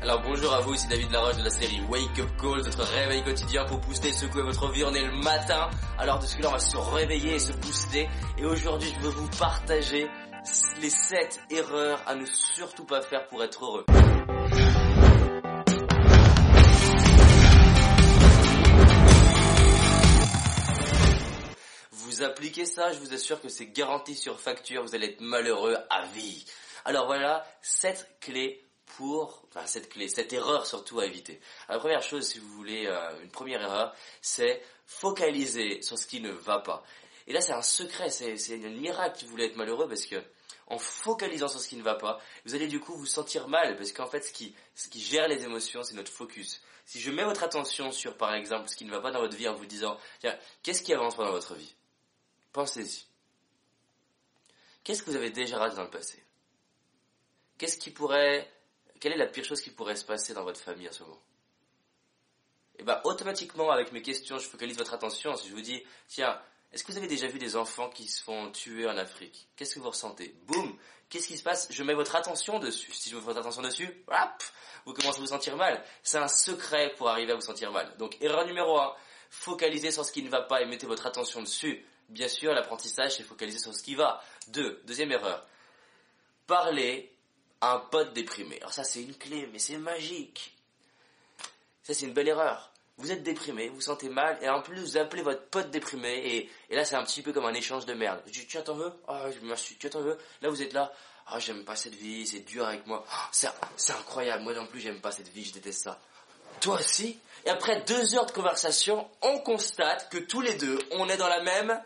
Alors bonjour à vous, ici David Laroche de la série Wake Up Call, votre réveil quotidien pour booster, secouer votre vie. On est le matin, alors de ce que là on va se réveiller et se booster. Et aujourd'hui je veux vous partager les 7 erreurs à ne surtout pas faire pour être heureux. Vous appliquez ça, je vous assure que c'est garanti sur facture, vous allez être malheureux à vie. Alors voilà, 7 clés pour, cette clé, cette erreur surtout à éviter. la première chose, si vous voulez, euh, une première erreur, c'est focaliser sur ce qui ne va pas. Et là, c'est un secret, c'est un miracle si vous voulez être malheureux parce que en focalisant sur ce qui ne va pas, vous allez du coup vous sentir mal parce qu'en fait, ce qui, ce qui gère les émotions, c'est notre focus. Si je mets votre attention sur, par exemple, ce qui ne va pas dans votre vie en vous disant, qu'est-ce qui avance pas dans votre vie? Pensez-y. Qu'est-ce que vous avez déjà raté dans le passé? Qu'est-ce qui pourrait quelle est la pire chose qui pourrait se passer dans votre famille en ce moment? Et eh bien, automatiquement, avec mes questions, je focalise votre attention. Si je vous dis, tiens, est-ce que vous avez déjà vu des enfants qui se font tuer en Afrique? Qu'est-ce que vous ressentez? Boum Qu'est-ce qui se passe? Je mets votre attention dessus. Si je mets votre attention dessus, hop, vous commencez à vous sentir mal. C'est un secret pour arriver à vous sentir mal. Donc, erreur numéro 1, focalisez sur ce qui ne va pas et mettez votre attention dessus. Bien sûr, l'apprentissage, c'est focaliser sur ce qui va. Deux, deuxième erreur, parlez un pote déprimé. Alors ça c'est une clé, mais c'est magique. Ça c'est une belle erreur. Vous êtes déprimé, vous vous sentez mal, et en plus vous appelez votre pote déprimé, et, et là c'est un petit peu comme un échange de merde. Tu, tu t'en veux Ah, merci, tu t'en veux Là vous êtes là, ah j'aime pas cette vie, c'est dur avec moi. Ah, c'est, c'est incroyable, moi non plus j'aime pas cette vie, je déteste ça. Toi aussi? Et après deux heures de conversation, on constate que tous les deux, on est dans la même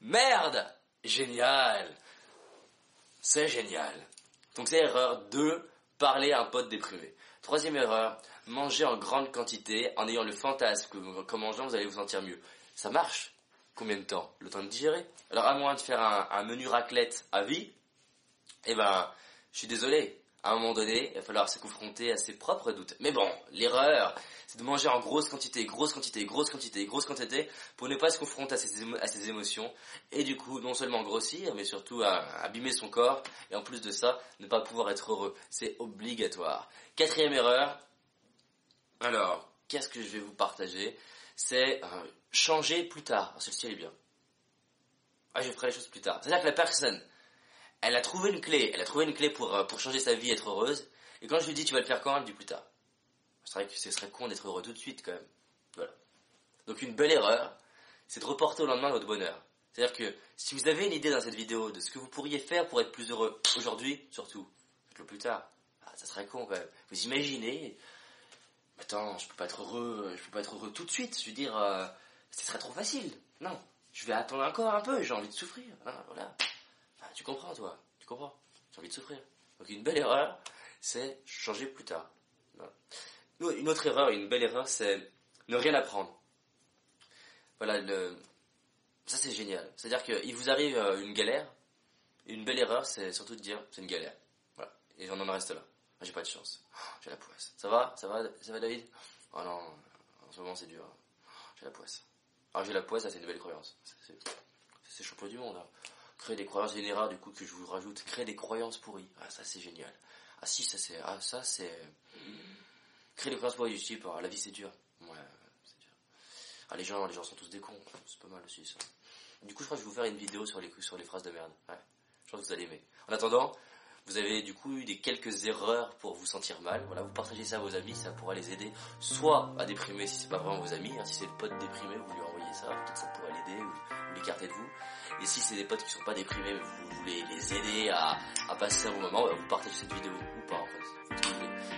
merde. Génial. C'est génial. Donc c'est erreur 2, parler à un pote déprimé. Troisième erreur, manger en grande quantité en ayant le fantasme qu'en mangeant vous allez vous sentir mieux. Ça marche. Combien de temps Le temps de digérer. Alors à moins de faire un, menu raclette à vie, eh ben, je suis désolé à un moment donné, il va falloir se confronter à ses propres doutes. Mais bon, l'erreur, c'est de manger en grosse quantité, grosse quantité, grosse quantité, grosse quantité, pour ne pas se confronter à ses, émotions, et du coup, non seulement grossir, mais surtout abîmer son corps, et en plus de ça, ne pas pouvoir être heureux. C'est obligatoire. Quatrième erreur, alors, qu'est-ce que je vais vous partager? C'est euh, changer plus tard. Celle-ci, elle est bien. Ah, je ferai les choses plus tard. C'est-à-dire que la personne, elle a trouvé une clé, elle a trouvé une clé pour, euh, pour changer sa vie, être heureuse. Et quand je lui dis tu vas le faire quand, elle dit plus tard. C'est vrai que ce serait con d'être heureux tout de suite quand même. Voilà. Donc une belle erreur, c'est de reporter au lendemain votre bonheur. C'est-à-dire que si vous avez une idée dans cette vidéo de ce que vous pourriez faire pour être plus heureux aujourd'hui, surtout, faites-le plus tard. Ah, ça serait con quand même. Vous imaginez, attends, je peux pas être heureux, je peux pas être heureux tout de suite. Je veux dire, euh, ce serait trop facile. Non, je vais attendre encore un peu, j'ai envie de souffrir. Hein, voilà tu comprends, toi Tu comprends J'ai envie de souffrir. Donc une belle erreur, c'est changer plus tard. Une autre erreur, une belle erreur, c'est ne rien apprendre. Voilà, ça c'est génial. C'est-à-dire qu'il vous arrive euh, une galère, une belle erreur, c'est surtout de dire c'est une galère. Voilà. Et on en reste là. J'ai pas de chance. J'ai la poisse. Ça va? Ça va Ça va David? Oh non, en ce moment c'est dur. J'ai la poisse. Alors j'ai la poisse, c'est une belle croyance. C'est champion du monde. Hein créer des croyances générales, du coup, que je vous rajoute, créer des croyances pourries. Ah, ça, c'est génial. Ah, si, ça, c'est, ah, ça, c'est, créer des croyances pourries du type, ah, la vie, c'est dur. Ouais, c'est dur. Ah, les gens, les gens sont tous des cons. C'est pas mal aussi, ça. Du coup, je crois que je vais vous faire une vidéo sur les, sur les phrases de merde. Ouais. Je pense que vous allez aimer. En attendant, vous avez du coup eu des quelques erreurs pour vous sentir mal. Voilà, vous partagez ça à vos amis, ça pourra les aider. Soit à déprimer si c'est pas vraiment vos amis, hein, si c'est le pote déprimé, vous lui envoyez ça, peut-être ça pourrait l'aider ou, l'écarter de vous. Et si c'est des potes qui sont pas déprimés, mais vous voulez les aider à, passer un bon moment, bah, vous partagez cette vidéo ou pas en fait.